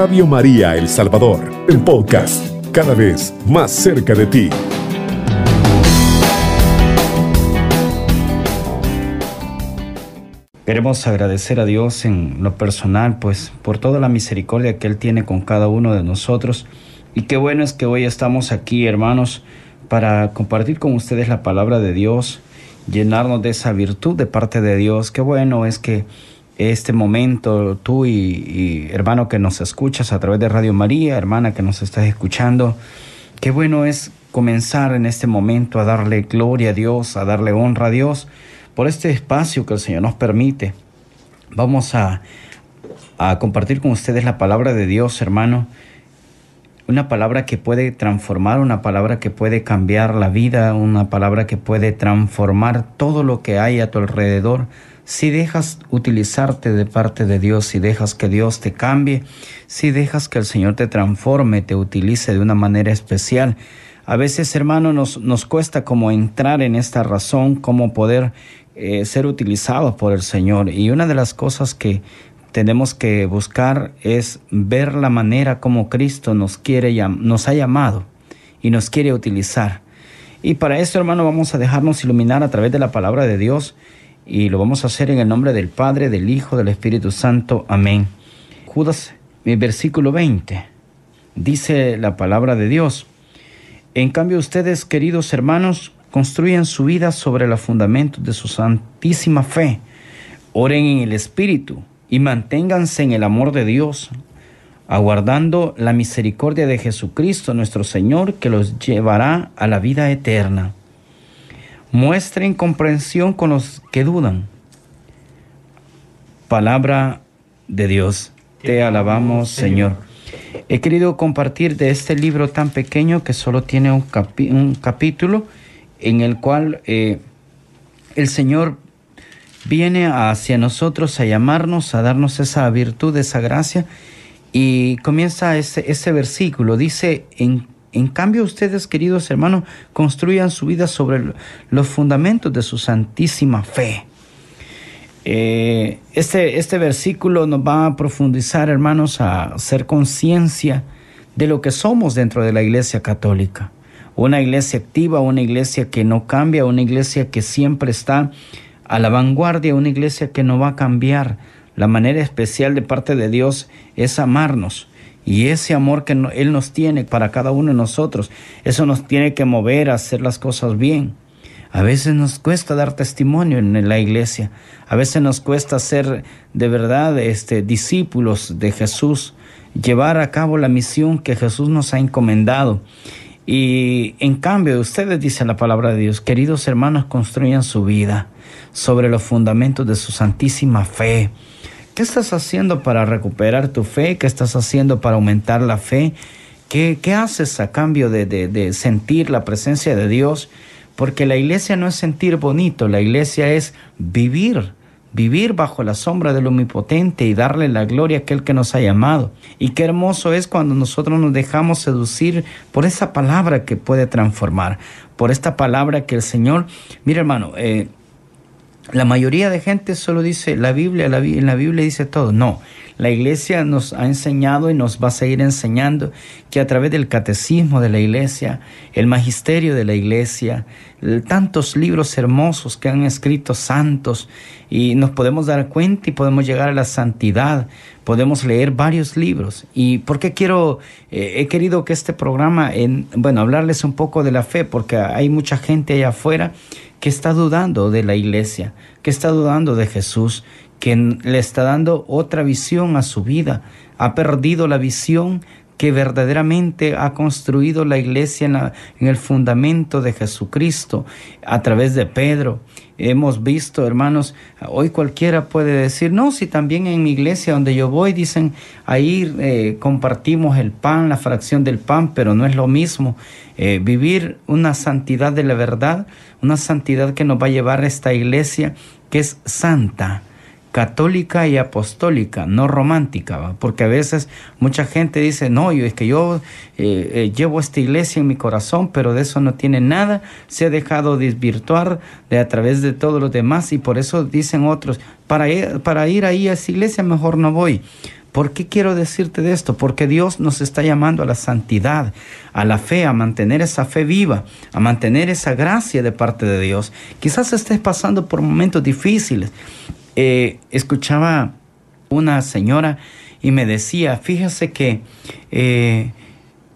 Radio María El Salvador, el podcast, cada vez más cerca de ti. Queremos agradecer a Dios en lo personal, pues por toda la misericordia que Él tiene con cada uno de nosotros. Y qué bueno es que hoy estamos aquí, hermanos, para compartir con ustedes la palabra de Dios, llenarnos de esa virtud de parte de Dios. Qué bueno es que este momento, tú y, hermano que nos escuchas a través de Radio María, hermana que nos estás escuchando, qué bueno es comenzar en este momento a darle gloria a Dios, a darle honra a Dios por este espacio que el Señor nos permite. Vamos a, a compartir con ustedes la palabra de Dios, hermano. Una palabra que puede transformar, una palabra que puede cambiar la vida, una palabra que puede transformar todo lo que hay a tu alrededor si dejas utilizarte de parte de Dios, si dejas que Dios te cambie, si dejas que el Señor te transforme, te utilice de una manera especial. A veces, hermano, nos, nos cuesta como entrar en esta razón, cómo poder eh, ser utilizados por el Señor. Y una de las cosas que tenemos que buscar es ver la manera como Cristo nos quiere, nos ha llamado y nos quiere utilizar. Y para esto, hermano, vamos a dejarnos iluminar a través de la palabra de Dios y lo vamos a hacer en el nombre del Padre, del Hijo, del Espíritu Santo. Amén. Judas, mi versículo 20, dice la palabra de Dios. En cambio ustedes, queridos hermanos, construyan su vida sobre los fundamentos de su santísima fe. Oren en el Espíritu y manténganse en el amor de Dios, aguardando la misericordia de Jesucristo nuestro Señor, que los llevará a la vida eterna. Muestren comprensión con los que dudan. Palabra de Dios. Te alabamos, Señor. He querido compartir de este libro tan pequeño que solo tiene un, capítulo en el cual eh, el Señor viene hacia nosotros a llamarnos, a darnos esa virtud, esa gracia. Y comienza ese, ese versículo. Dice, en en cambio, ustedes, queridos hermanos, construyan su vida sobre los fundamentos de su santísima fe. Eh, este, este versículo nos va a profundizar, hermanos, a hacer conciencia de lo que somos dentro de la iglesia católica. Una iglesia activa, una iglesia que no cambia, una iglesia que siempre está a la vanguardia, una iglesia que no va a cambiar. La manera especial de parte de Dios es amarnos y ese amor que Él nos tiene para cada uno de nosotros, eso nos tiene que mover a hacer las cosas bien. A veces nos cuesta dar testimonio en la iglesia. A veces nos cuesta ser de verdad este, discípulos de Jesús, llevar a cabo la misión que Jesús nos ha encomendado. Y en cambio, ustedes dicen la palabra de Dios, queridos hermanos, construyan su vida sobre los fundamentos de su santísima fe ¿Qué estás haciendo para recuperar tu fe? ¿Qué estás haciendo para aumentar la fe? ¿Qué, qué haces a cambio de, de, sentir la presencia de Dios? Porque la iglesia no es sentir bonito, la iglesia es vivir, vivir bajo la sombra del Omnipotente y darle la gloria a aquel que nos ha llamado. Y qué hermoso es cuando nosotros nos dejamos seducir por esa palabra que puede transformar, por esta palabra que el Señor, mira hermano, eh, la mayoría de gente solo dice la Biblia, la, en la Biblia dice todo. No, la iglesia nos ha enseñado y nos va a seguir enseñando que a través del catecismo de la iglesia, el magisterio de la iglesia, tantos libros hermosos que han escrito santos y nos podemos dar cuenta y podemos llegar a la santidad, podemos leer varios libros. ¿Y por qué quiero, eh, he querido que este programa, en, bueno, hablarles un poco de la fe? Porque hay mucha gente allá afuera que está dudando de la iglesia, que está dudando de Jesús, que le está dando otra visión a su vida, ha perdido la visión que verdaderamente ha construido la iglesia en, el fundamento de Jesucristo a través de Pedro. Hemos visto, hermanos, hoy cualquiera puede decir, no, si también en mi iglesia donde yo voy, dicen, ahí eh, compartimos el pan, la fracción del pan, pero no es lo mismo. Eh, vivir una santidad de la verdad, una santidad que nos va a llevar a esta iglesia que es santa, católica y apostólica, no romántica, porque a veces mucha gente dice, no, yo es que yo eh, eh, llevo esta iglesia en mi corazón, pero de eso no tiene nada, se ha dejado desvirtuar de a través de todos los demás y por eso dicen otros, para ir, para ir ahí a esa iglesia mejor no voy, ¿Por qué quiero decirte de esto? Porque Dios nos está llamando a la santidad, a la fe, a mantener esa fe viva, a mantener esa gracia de parte de Dios. Quizás estés pasando por momentos difíciles. Eh, escuchaba una señora y me decía, fíjese que eh,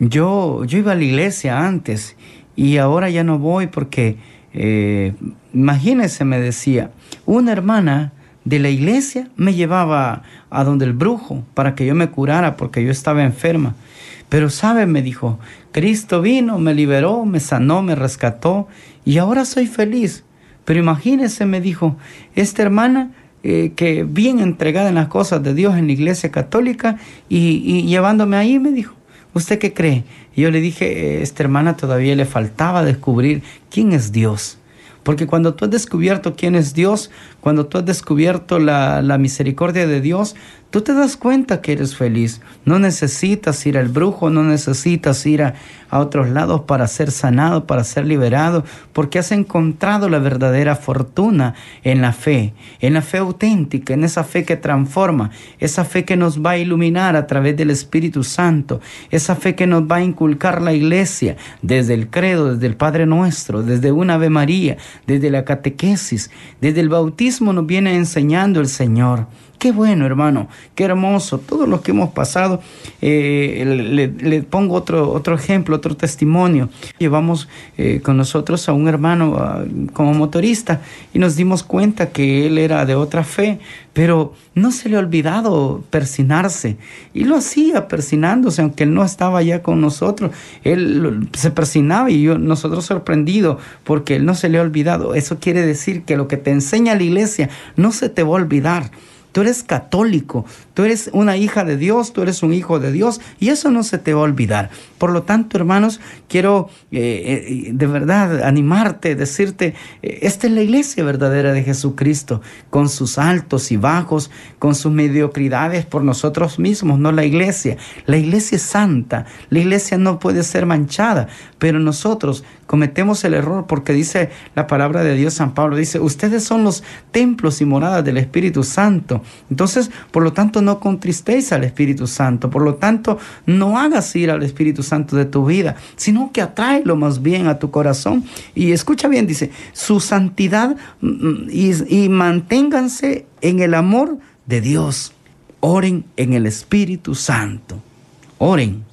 yo, yo iba a la iglesia antes y ahora ya no voy porque, eh, imagínese, me decía, una hermana de la iglesia me llevaba a donde el brujo para que yo me curara porque yo estaba enferma. Pero sabe, me dijo, Cristo vino, me liberó, me sanó, me rescató y ahora soy feliz. Pero imagínese, me dijo, esta hermana eh, que bien entregada en las cosas de Dios en la iglesia católica y, y llevándome ahí, me dijo, ¿usted qué cree? Y yo le dije, esta hermana todavía le faltaba descubrir quién es Dios. Porque cuando tú has descubierto quién es Dios, cuando tú has descubierto la, la, misericordia de Dios, tú te das cuenta que eres feliz. No necesitas ir al brujo, no necesitas ir a, otros lados para ser sanado, para ser liberado, porque has encontrado la verdadera fortuna en la fe, en la fe auténtica, en esa fe que transforma, esa fe que nos va a iluminar a través del Espíritu Santo, esa fe que nos va a inculcar la iglesia desde el credo, desde el Padre Nuestro, desde una Ave María, desde la catequesis, desde el bautismo nos viene enseñando el Señor. Qué bueno, hermano, qué hermoso. Todo lo que hemos pasado, eh, le, pongo otro, otro ejemplo, otro testimonio. Llevamos eh, con nosotros a un hermano uh, como motorista y nos dimos cuenta que él era de otra fe, pero no se le ha olvidado persinarse. Y lo hacía persinándose, aunque él no estaba ya con nosotros. Él se persinaba y yo, nosotros sorprendidos porque él no se le ha olvidado. Eso quiere decir que lo que te enseña la iglesia no se te va a olvidar. Tú eres católico, tú eres una hija de Dios, tú eres un hijo de Dios y eso no se te va a olvidar. Por lo tanto, hermanos, quiero eh, eh, de verdad animarte, decirte, eh, esta es la iglesia verdadera de Jesucristo, con sus altos y bajos, con sus mediocridades por nosotros mismos, no la iglesia. La iglesia es santa, la iglesia no puede ser manchada, pero nosotros cometemos el error porque dice la palabra de Dios, San Pablo, dice, ustedes son los templos y moradas del Espíritu Santo. Entonces, por lo tanto, no contristéis al Espíritu Santo. Por lo tanto, no hagas ir al Espíritu Santo de tu vida, sino que atráelo más bien a tu corazón. Y escucha bien, dice, su santidad y, y manténganse en el amor de Dios. Oren en el Espíritu Santo. Oren.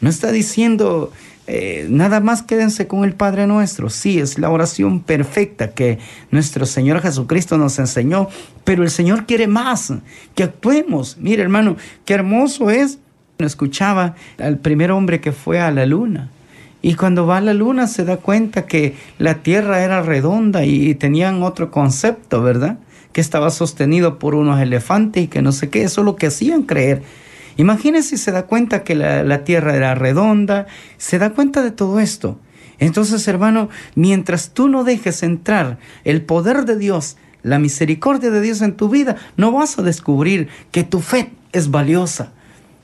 No está diciendo eh, nada más quédense con el Padre nuestro. Sí, es la oración perfecta que nuestro Señor Jesucristo nos enseñó, pero el Señor quiere más, que actuemos. Mire hermano, qué hermoso es. Escuchaba al primer hombre que fue a la luna. Y cuando va a la luna se da cuenta que la tierra era redonda y tenían otro concepto, ¿verdad? Que estaba sostenido por unos elefantes y que no sé qué, eso es lo que hacían creer Imagínese si se da cuenta que la, la tierra era redonda, se da cuenta de todo esto. Entonces, hermano, mientras tú no dejes entrar el poder de Dios, la misericordia de Dios en tu vida, no vas a descubrir que tu fe es valiosa.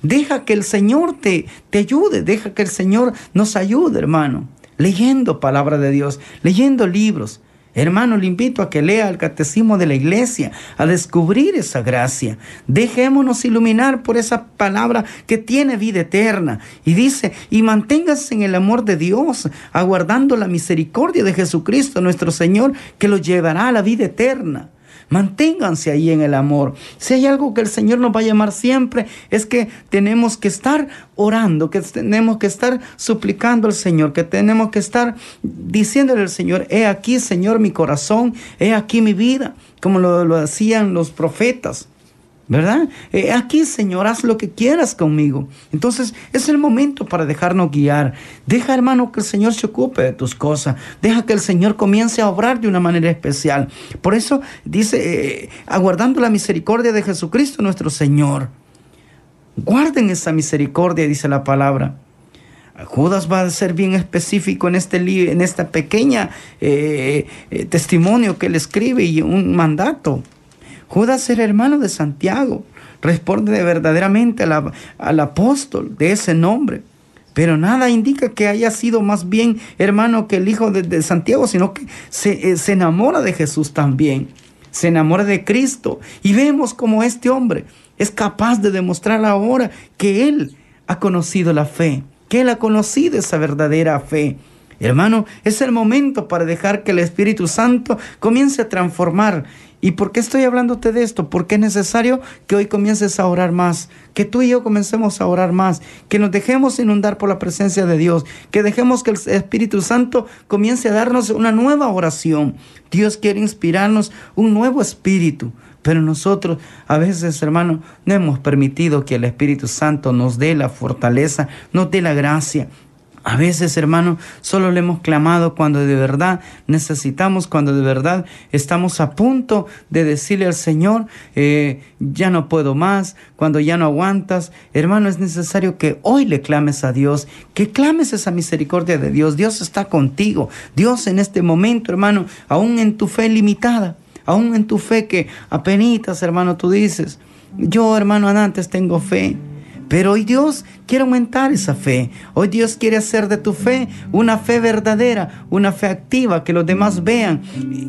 Deja que el Señor te, te ayude, deja que el Señor nos ayude, hermano, leyendo palabra de Dios, leyendo libros, Hermano, le invito a que lea el catecismo de la iglesia, a descubrir esa gracia. Dejémonos iluminar por esa palabra que tiene vida eterna. Y dice, y manténgase en el amor de Dios, aguardando la misericordia de Jesucristo nuestro Señor, que lo llevará a la vida eterna. Manténganse ahí en el amor. Si hay algo que el Señor nos va a llamar siempre, es que tenemos que estar orando, que tenemos que estar suplicando al Señor, que tenemos que estar diciéndole al Señor, he aquí, Señor, mi corazón, he aquí mi vida, como lo, lo hacían los profetas. ¿Verdad? Eh, aquí, Señor, haz lo que quieras conmigo. Entonces, es el momento para dejarnos guiar. Deja, hermano, que el Señor se ocupe de tus cosas. Deja que el Señor comience a obrar de una manera especial. Por eso dice, eh, aguardando la misericordia de Jesucristo nuestro Señor. Guarden esa misericordia, dice la palabra. Judas va a ser bien específico en este en esta pequeña eh, testimonio que él escribe y un mandato. Judas era hermano de Santiago, responde verdaderamente al apóstol de ese nombre. Pero nada indica que haya sido más bien hermano que el hijo de, Santiago, sino que se, eh, se enamora de Jesús también. Se enamora de Cristo. Y vemos como este hombre es capaz de demostrar ahora que Él ha conocido la fe, que Él ha conocido esa verdadera fe. Hermano, es el momento para dejar que el Espíritu Santo comience a transformar. ¿Y por qué estoy hablándote de esto? Porque es necesario que hoy comiences a orar más, que tú y yo comencemos a orar más, que nos dejemos inundar por la presencia de Dios, que dejemos que el Espíritu Santo comience a darnos una nueva oración. Dios quiere inspirarnos un nuevo espíritu. Pero nosotros a veces, hermano, no hemos permitido que el Espíritu Santo nos dé la fortaleza, nos dé la gracia. A veces, hermano, solo le hemos clamado cuando de verdad necesitamos, cuando de verdad estamos a punto de decirle al Señor, eh, ya no puedo más, cuando ya no aguantas. Hermano, es necesario que hoy le clames a Dios, que clames esa misericordia de Dios. Dios está contigo. Dios en este momento, hermano, aún en tu fe limitada aún en tu fe que apenas, hermano, tú dices, yo, hermano, antes tengo fe. Pero hoy Dios quiere aumentar esa fe. Hoy Dios quiere hacer de tu fe una fe verdadera, una fe activa, que los demás vean.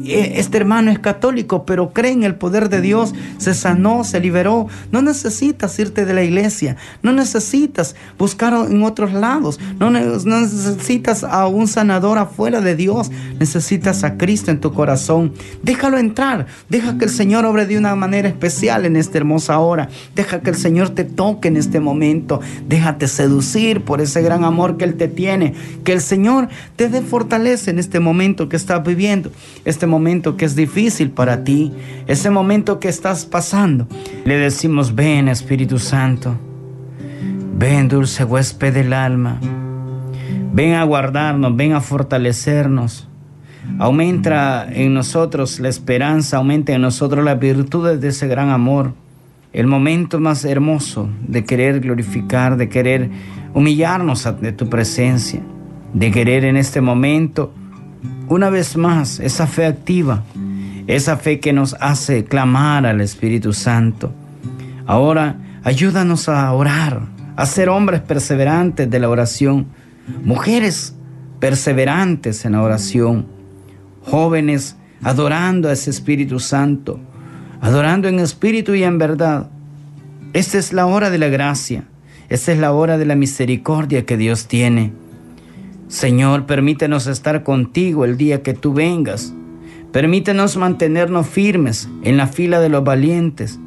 E, este hermano es católico, pero cree en el poder de Dios, se sanó, se liberó. No necesitas irte de la iglesia, no necesitas buscar en otros lados, no, necesitas a un sanador afuera de Dios, necesitas a Cristo en tu corazón. Déjalo entrar, deja que el Señor obre de una manera especial en esta hermosa hora, deja que el Señor te toque en este momento, deja Déjate seducir por ese gran amor que Él te tiene. Que el Señor te dé fortaleza en este momento que estás viviendo, este momento que es difícil para ti, ese momento que estás pasando. Le decimos, ven Espíritu Santo, ven dulce huésped del alma, ven a guardarnos, ven a fortalecernos. Aumenta en nosotros la esperanza, aumenta en nosotros las virtudes de ese gran amor el momento más hermoso de querer glorificar, de querer humillarnos ante tu presencia, de querer en este momento, una vez más, esa fe activa, esa fe que nos hace clamar al Espíritu Santo. Ahora, ayúdanos a orar, a ser hombres perseverantes de la oración, mujeres perseverantes en la oración, jóvenes adorando a ese Espíritu Santo, adorando en espíritu y en verdad. Esta es la hora de la gracia, esta es la hora de la misericordia que Dios tiene. Señor, permítenos estar contigo el día que tú vengas. Permítenos mantenernos firmes en la fila de los valientes,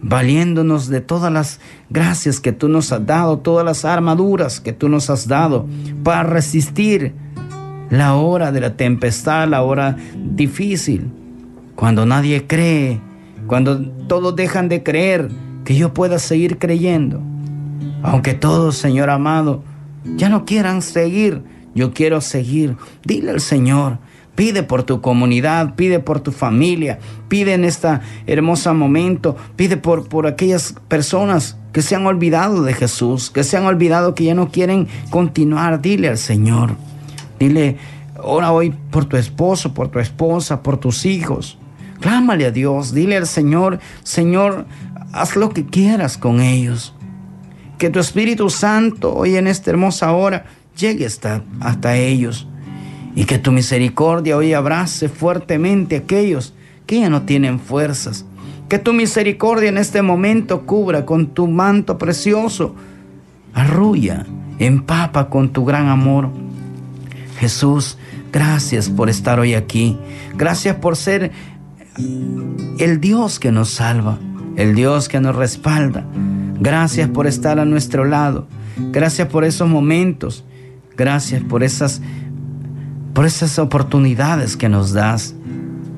valiéndonos de todas las gracias que tú nos has dado, todas las armaduras que tú nos has dado para resistir la hora de la tempestad, la hora difícil, cuando nadie cree, cuando todos dejan de creer, que yo pueda seguir creyendo. Aunque todos, Señor amado, ya no quieran seguir, yo quiero seguir. Dile al Señor, pide por tu comunidad, pide por tu familia, pide en este hermoso momento, pide por, por aquellas personas que se han olvidado de Jesús, que se han olvidado que ya no quieren continuar. Dile al Señor, dile, ora hoy por tu esposo, por tu esposa, por tus hijos. Clámale a Dios, dile al Señor, Señor, haz lo que quieras con ellos. Que tu Espíritu Santo hoy en esta hermosa hora llegue hasta, hasta ellos. Y que tu misericordia hoy abrace fuertemente a aquellos que ya no tienen fuerzas. Que tu misericordia en este momento cubra con tu manto precioso. Arrulla, empapa con tu gran amor. Jesús, gracias por estar hoy aquí. Gracias por ser el Dios que nos salva, el Dios que nos respalda. Gracias por estar a nuestro lado. Gracias por esos momentos. Gracias por esas por esas oportunidades que nos das.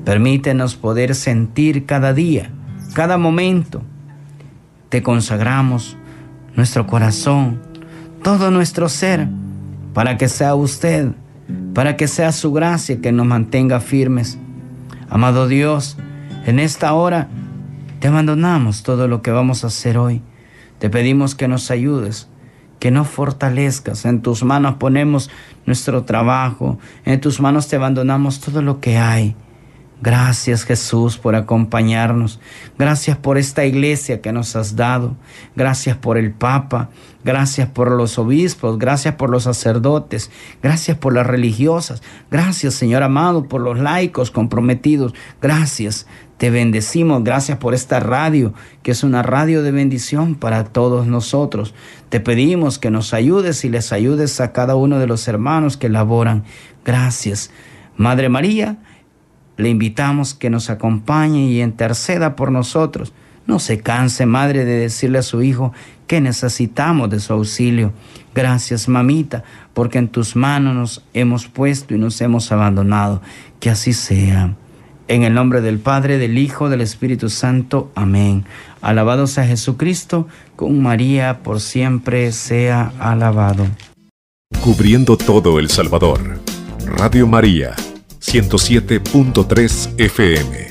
Permítenos poder sentir cada día, cada momento. Te consagramos nuestro corazón, todo nuestro ser, para que sea usted, para que sea su gracia que nos mantenga firmes Amado Dios, en esta hora te abandonamos todo lo que vamos a hacer hoy. Te pedimos que nos ayudes, que nos fortalezcas. En tus manos ponemos nuestro trabajo, en tus manos te abandonamos todo lo que hay. Gracias Jesús por acompañarnos. Gracias por esta iglesia que nos has dado. Gracias por el Papa. Gracias por los obispos. Gracias por los sacerdotes. Gracias por las religiosas. Gracias Señor amado por los laicos comprometidos. Gracias. Te bendecimos, gracias por esta radio, que es una radio de bendición para todos nosotros. Te pedimos que nos ayudes y les ayudes a cada uno de los hermanos que laboran. Gracias. Madre María, le invitamos que nos acompañe y interceda por nosotros. No se canse, madre, de decirle a su hijo que necesitamos de su auxilio. Gracias, mamita, porque en tus manos nos hemos puesto y nos hemos abandonado. Que así sea. En el nombre del Padre, del Hijo, del Espíritu Santo. Amén. Alabado sea Jesucristo, con María por siempre sea alabado. Cubriendo todo El Salvador. Radio María, 107.3 FM.